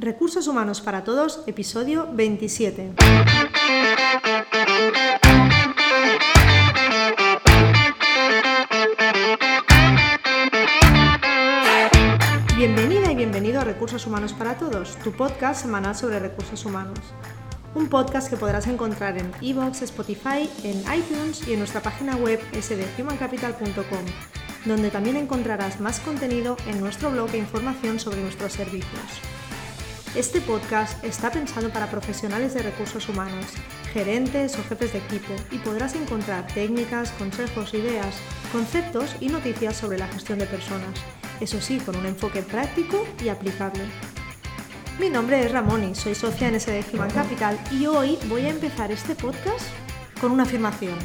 Recursos Humanos para Todos, episodio 27. Bienvenida y bienvenido a Recursos Humanos para Todos, tu podcast semanal sobre recursos humanos. Un podcast que podrás encontrar en iVoox, Spotify, en iTunes y en nuestra página web sdhumancapital.com, donde también encontrarás más contenido en nuestro blog e información sobre nuestros servicios. Este podcast está pensado para profesionales de recursos humanos, gerentes o jefes de equipo y podrás encontrar técnicas, consejos, ideas, conceptos y noticias sobre la gestión de personas, eso sí, con un enfoque práctico y aplicable. Mi nombre es Ramón y soy socia en SD Human Capital y hoy voy a empezar este podcast con una afirmación.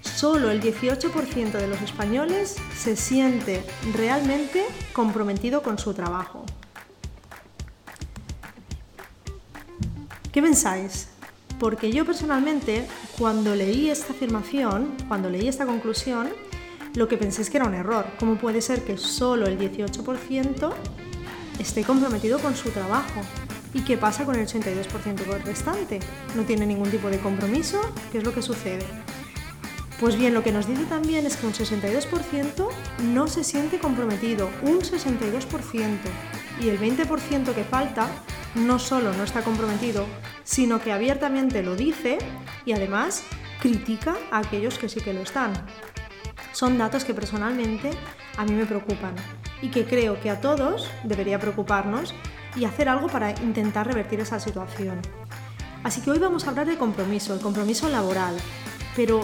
Solo el 18% de los españoles se siente realmente comprometido con su trabajo. ¿Qué pensáis? Porque yo personalmente, cuando leí esta afirmación, cuando leí esta conclusión, lo que pensé es que era un error. ¿Cómo puede ser que solo el 18% esté comprometido con su trabajo? ¿Y qué pasa con el 82% restante? ¿No tiene ningún tipo de compromiso? ¿Qué es lo que sucede? Pues bien, lo que nos dice también es que un 62% no se siente comprometido, un 62%. Y el 20% que falta no solo no está comprometido, sino que abiertamente lo dice y además critica a aquellos que sí que lo están. Son datos que personalmente a mí me preocupan y que creo que a todos debería preocuparnos y hacer algo para intentar revertir esa situación. Así que hoy vamos a hablar de compromiso, el compromiso laboral. Pero,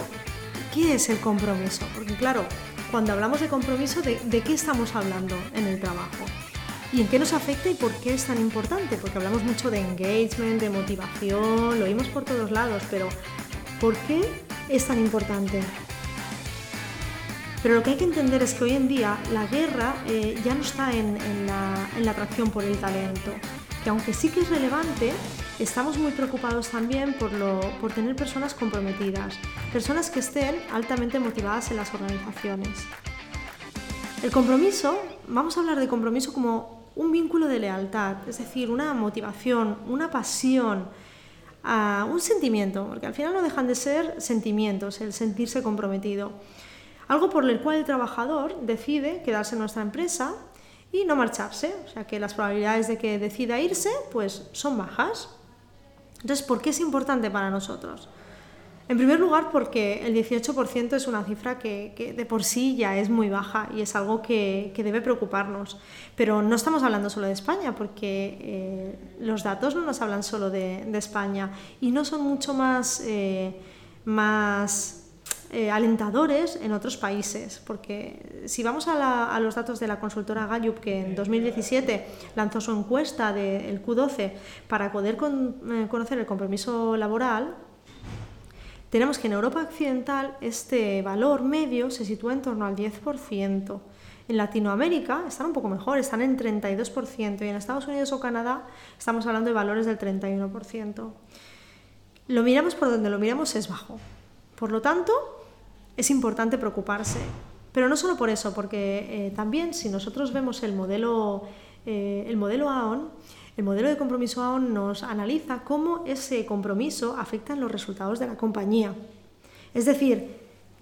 ¿qué es el compromiso? Porque claro, cuando hablamos de compromiso, ¿de, de qué estamos hablando en el trabajo? ¿Y en qué nos afecta y por qué es tan importante? Porque hablamos mucho de engagement, de motivación, lo oímos por todos lados, pero ¿por qué es tan importante? Pero lo que hay que entender es que hoy en día la guerra eh, ya no está en, la, en la atracción por el talento, que aunque sí que es relevante, estamos muy preocupados también por, lo, por tener personas comprometidas, personas que estén altamente motivadas en las organizaciones. El compromiso, vamos a hablar de compromiso como un vínculo de lealtad, es decir, una motivación, una pasión, uh, un sentimiento, porque al final no dejan de ser sentimientos, el sentirse comprometido. Algo por el cual el trabajador decide quedarse en nuestra empresa y no marcharse, o sea que las probabilidades de que decida irse pues son bajas. Entonces, ¿por qué es importante para nosotros? En primer lugar, porque el 18% es una cifra que, de por sí ya es muy baja y es algo que, debe preocuparnos. Pero no estamos hablando solo de España, porque eh, los datos no nos hablan solo de, España y no son mucho más, eh, más eh, alentadores en otros países. Porque si vamos a, los datos de la consultora Gallup, que en 2017 lanzó su encuesta del Q12 para poder conocer el compromiso laboral, tenemos que en Europa Occidental este valor medio se sitúa en torno al 10%. En Latinoamérica están un poco mejor, están en 32% y en Estados Unidos o Canadá estamos hablando de valores del 31%. Lo miramos por donde lo miramos es bajo. Por lo tanto, es importante preocuparse. Pero no solo por eso, porque eh, también si nosotros vemos el modelo, eh, el modelo AON, el modelo de compromiso AON nos analiza cómo ese compromiso afecta en los resultados de la compañía. Es decir,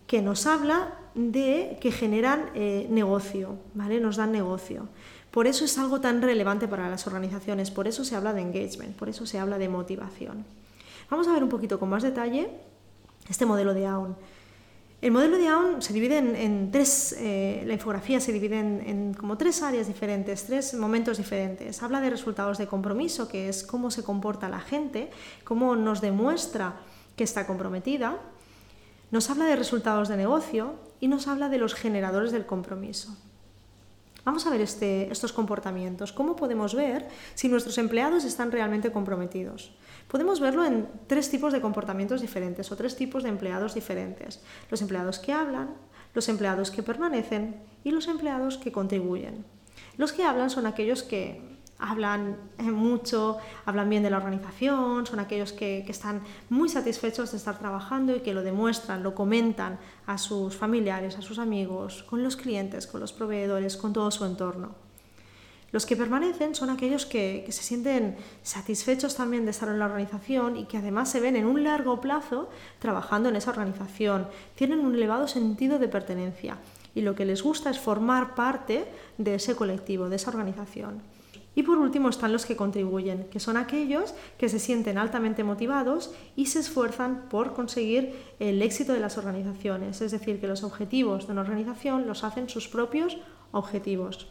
que nos habla de que generan eh, negocio, ¿vale? Nos dan negocio. Por eso es algo tan relevante para las organizaciones, por eso se habla de engagement, por eso se habla de motivación. Vamos a ver un poquito con más detalle este modelo de AON. El modelo de AON se divide en, tres, eh, la infografía se divide en, como tres áreas diferentes, tres momentos diferentes. Habla de resultados de compromiso, que es cómo se comporta la gente, cómo nos demuestra que está comprometida. Nos habla de resultados de negocio y nos habla de los generadores del compromiso. Vamos a ver este, estos comportamientos. ¿Cómo podemos ver si nuestros empleados están realmente comprometidos? Podemos verlo en tres tipos de comportamientos diferentes o tres tipos de empleados diferentes. Los empleados que hablan, los empleados que permanecen y los empleados que contribuyen. Los que hablan son aquellos que hablan mucho, hablan bien de la organización, son aquellos que, están muy satisfechos de estar trabajando y que lo demuestran, lo comentan a sus familiares, a sus amigos, con los clientes, con los proveedores, con todo su entorno. Los que permanecen son aquellos que, se sienten satisfechos también de estar en la organización y que además se ven en un largo plazo trabajando en esa organización. Tienen un elevado sentido de pertenencia y lo que les gusta es formar parte de ese colectivo, de esa organización. Y por último están los que contribuyen, que son aquellos que se sienten altamente motivados y se esfuerzan por conseguir el éxito de las organizaciones, es decir, que los objetivos de una organización los hacen sus propios objetivos.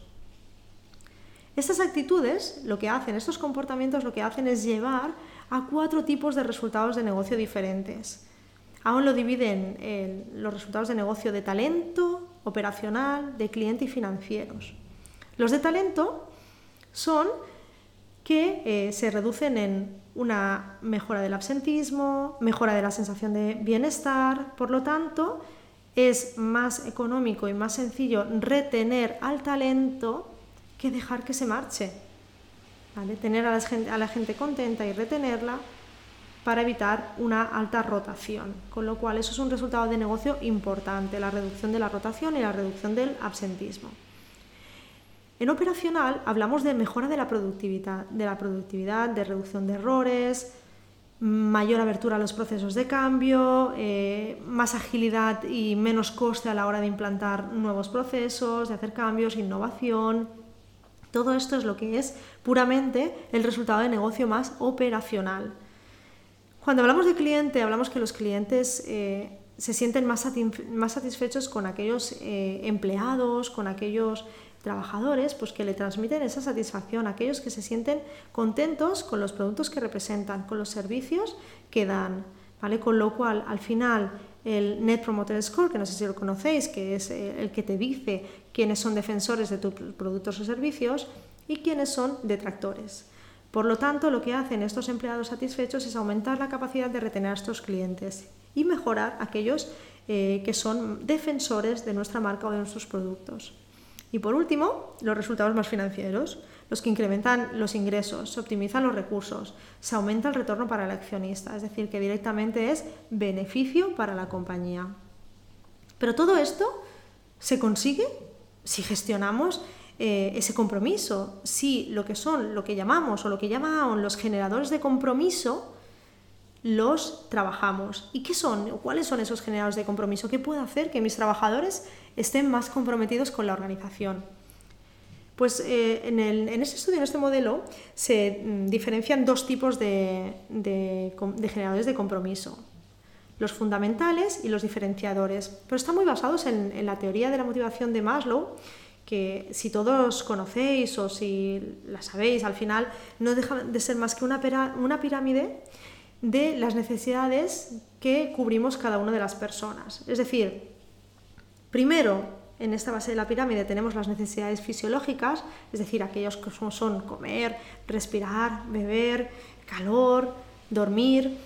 Estas actitudes, lo que hacen, estos comportamientos lo que hacen es llevar a cuatro tipos de resultados de negocio diferentes. Aún lo dividen en los resultados de negocio de talento, operacional, de cliente y financieros. Los de talento son que eh, se reducen en una mejora del absentismo, mejora de la sensación de bienestar, por lo tanto, es más económico y más sencillo retener al talento que dejar que se marche. Tener a la, gente, contenta y retenerla para evitar una alta rotación. Con lo cual, eso es un resultado de negocio importante, la reducción de la rotación y la reducción del absentismo. En operacional hablamos de mejora de la productividad, de la productividad, de reducción de errores, mayor abertura a los procesos de cambio, eh, más agilidad y menos coste a la hora de implantar nuevos procesos, de hacer cambios, innovación, todo esto es lo que es puramente el resultado de negocio más operacional. Cuando hablamos de cliente, hablamos que los clientes eh, se sienten más, satisfechos con aquellos eh, empleados, con aquellos trabajadores, pues que le transmiten esa satisfacción, aquellos que se sienten contentos con los productos que representan, con los servicios que dan, ¿vale? Con lo cual, al final, el Net Promoter Score, que no sé si lo conocéis, que es eh, el que te dice quiénes son defensores de tus productos o servicios y quiénes son detractores. Por lo tanto, lo que hacen estos empleados satisfechos es aumentar la capacidad de retener a estos clientes y mejorar aquellos eh, que son defensores de nuestra marca o de nuestros productos. Y por último, los resultados más financieros, los que incrementan los ingresos, se optimizan los recursos, se aumenta el retorno para el accionista, es decir, que directamente es beneficio para la compañía. Pero todo esto se consigue si gestionamos eh, ese compromiso, si lo que son, lo que llamamos o lo que llaman los generadores de compromiso, los trabajamos. ¿Y qué son? ¿Cuáles son esos generadores de compromiso? ¿Qué puede hacer que mis trabajadores estén más comprometidos con la organización? Pues eh, en, este estudio, en este modelo, se mm, diferencian dos tipos de, generadores de compromiso. Los fundamentales y los diferenciadores. Pero están muy basados en, la teoría de la motivación de Maslow, que si todos conocéis o si la sabéis, al final no deja de ser más que una, una pirámide de las necesidades que cubrimos cada una de las personas. Es decir, primero, en esta base de la pirámide tenemos las necesidades fisiológicas, es decir, aquellos que son comer, respirar, beber, calor, dormir.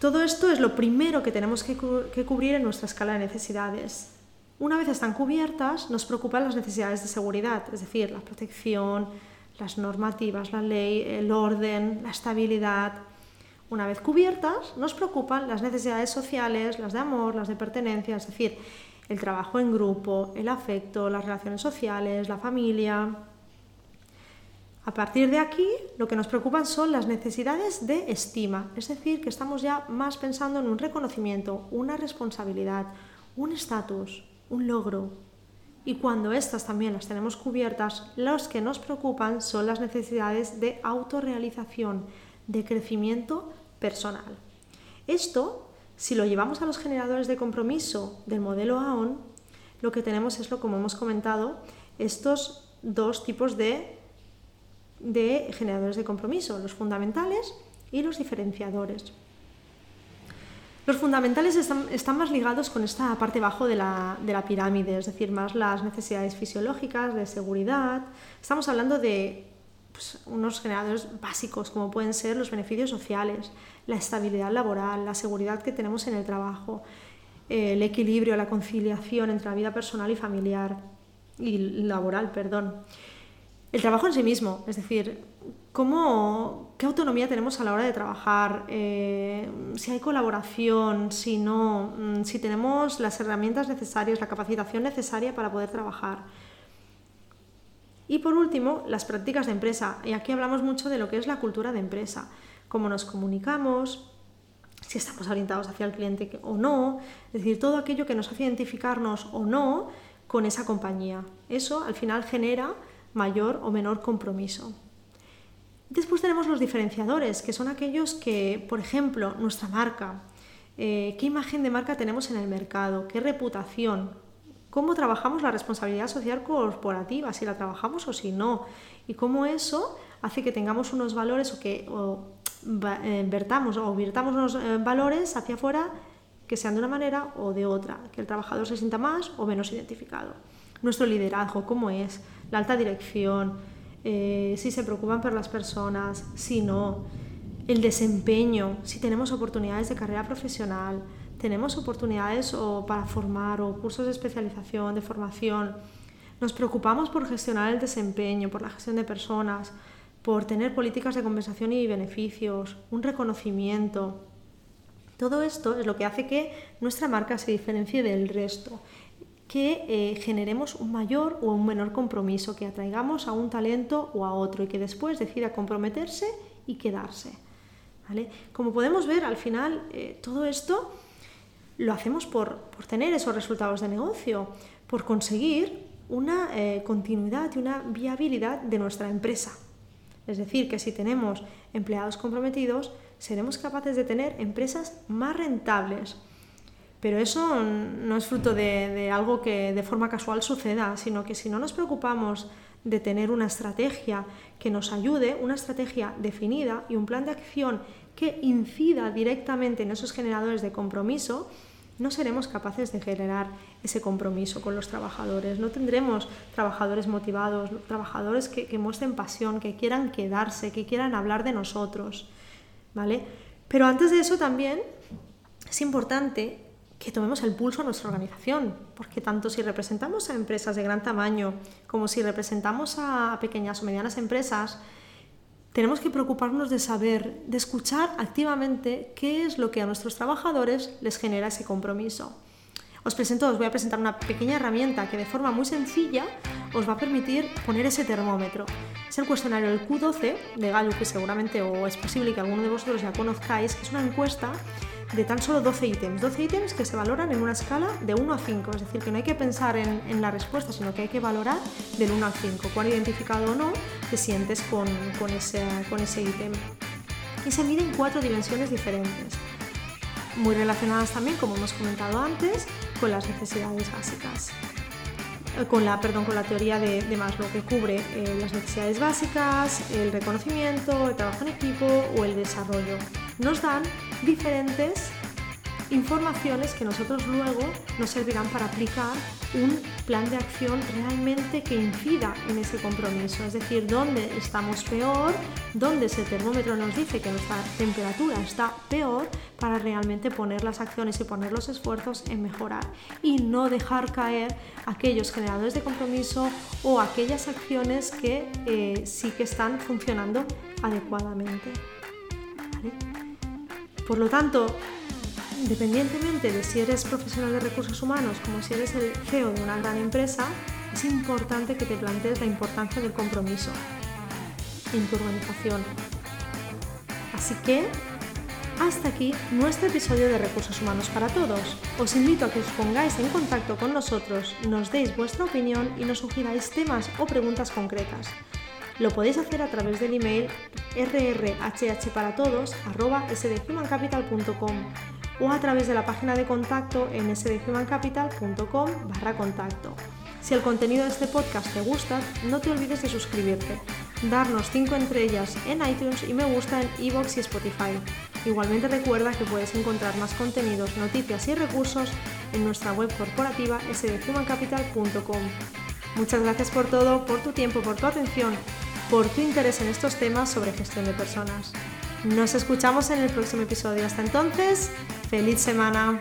Todo esto es lo primero que tenemos que, cubrir en nuestra escala de necesidades. Una vez están cubiertas, nos preocupan las necesidades de seguridad, es decir, la protección, las normativas, la ley, el orden, la estabilidad, una vez cubiertas, nos preocupan las necesidades sociales, las de amor, las de pertenencia, es decir, el trabajo en grupo, el afecto, las relaciones sociales, la familia. A partir de aquí, lo que nos preocupan son las necesidades de estima, es decir, que estamos ya más pensando en un reconocimiento, una responsabilidad, un estatus, un logro. Y cuando estas también las tenemos cubiertas, los que nos preocupan son las necesidades de autorrealización, de crecimiento personal. Esto, si lo llevamos a los generadores de compromiso del modelo AON, lo que tenemos es lo como hemos comentado, estos dos tipos de, de generadores de compromiso, los fundamentales y los diferenciadores. Los fundamentales están, más ligados con esta parte bajo de la, de la, pirámide, es decir, más las necesidades fisiológicas, de seguridad. Estamos hablando de pues, unos generadores básicos como pueden ser los beneficios sociales, la estabilidad laboral, la seguridad que tenemos en el trabajo, el equilibrio, la conciliación entre la vida personal y familiar y laboral, perdón. El trabajo en sí mismo, es decir, ¿cómo, ¿qué autonomía tenemos a la hora de trabajar? Eh, si hay colaboración, si no, mm, si tenemos las herramientas necesarias, la capacitación necesaria para poder trabajar Y por último, las prácticas de empresa. Y aquí hablamos mucho de lo que es la cultura de empresa, cómo nos comunicamos, si estamos orientados hacia el cliente o no, es decir, todo aquello que nos hace identificarnos o no con esa compañía. Eso al final genera mayor o menor compromiso. Después tenemos los diferenciadores, que son aquellos que, por ejemplo, nuestra marca, eh, qué imagen de marca tenemos en el mercado, qué reputación, cómo trabajamos la responsabilidad social corporativa, si la trabajamos o si no, y cómo eso hace que tengamos unos valores o que eh, vertamos o virtamos unos eh, valores hacia afuera que sean de una manera o de otra, que el trabajador se sienta más o menos identificado. Nuestro liderazgo, cómo es, la alta dirección, eh, si se preocupan por las personas, si no, el desempeño, si tenemos oportunidades de carrera profesional, tenemos oportunidades o para formar o cursos de especialización, de formación. Nos preocupamos por gestionar el desempeño, por la gestión de personas, por tener políticas de compensación y beneficios, un reconocimiento. Todo esto es lo que hace que nuestra marca se diferencie del resto, que eh, generemos un mayor o un menor compromiso, que atraigamos a un talento o a otro y que después decida comprometerse y quedarse. Como podemos ver, al final eh, todo esto lo hacemos por, tener esos resultados de negocio, por conseguir una eh, continuidad y una viabilidad de nuestra empresa. Es decir, que si tenemos empleados comprometidos, seremos capaces de tener empresas más rentables. Pero eso no es fruto de, algo que de forma casual suceda, sino que si no nos preocupamos de tener una estrategia que nos ayude, una estrategia definida y un plan de acción que incida directamente en esos generadores de compromiso, no seremos capaces de generar ese compromiso con los trabajadores. No tendremos trabajadores motivados, trabajadores que, muestren pasión, que quieran quedarse, que quieran hablar de nosotros. ¿vale? Pero antes de eso también es importante que tomemos el pulso a nuestra organización, porque tanto si representamos a empresas de gran tamaño como si representamos a pequeñas o medianas empresas, tenemos que preocuparnos de saber, de escuchar activamente qué es lo que a nuestros trabajadores les genera ese compromiso. Os presento, os voy a presentar una pequeña herramienta que de forma muy sencilla os va a permitir poner ese termómetro. Es el cuestionario del Q12 de Gallup, que seguramente o es posible que alguno de vosotros ya conozcáis. Es una encuesta de tan solo 12 ítems. 12 ítems que se valoran en una escala de 1 a 5, es decir, que no hay que pensar en, la respuesta, sino que hay que valorar del 1 al 5, cuán identificado o no te sientes con, con, ese, con ese ítem. Y se miden cuatro dimensiones diferentes, muy relacionadas también, como hemos comentado antes, con las necesidades básicas eh, con la, perdón, con la teoría de, de Maslow, que cubre eh, las necesidades básicas, el reconocimiento, el trabajo en equipo o el desarrollo. Nos dan diferentes informaciones que nosotros luego nos servirán para aplicar un plan de acción realmente que incida en ese compromiso, es decir, dónde estamos peor, dónde ese termómetro nos dice que nuestra temperatura está peor para realmente poner las acciones y poner los esfuerzos en mejorar y no dejar caer aquellos generadores de compromiso o aquellas acciones que eh, sí que están funcionando adecuadamente. Por lo tanto, independientemente de si eres profesional de recursos humanos como si eres el CEO de una gran empresa, es importante que te plantees la importancia del compromiso en tu organización. Así que, hasta aquí nuestro episodio de Recursos Humanos para Todos. Os invito a que os pongáis en contacto con nosotros, nos deis vuestra opinión y nos sugiráis temas o preguntas concretas. Lo podéis hacer a través del email rrhhparatodos.sdhumancapital.com o a través de la página de contacto en sdhumancapital.com barra contacto. Si el contenido de este podcast te gusta, no te olvides de suscribirte, darnos 5 estrellas en iTunes y me gusta en iVoox y Spotify. Igualmente recuerda que puedes encontrar más contenidos, noticias y recursos en nuestra web corporativa sdhumancapital.com. Muchas gracias por todo, por tu tiempo, por tu atención por tu interés en estos temas sobre gestión de personas. Nos escuchamos en el próximo episodio. Hasta entonces, feliz semana.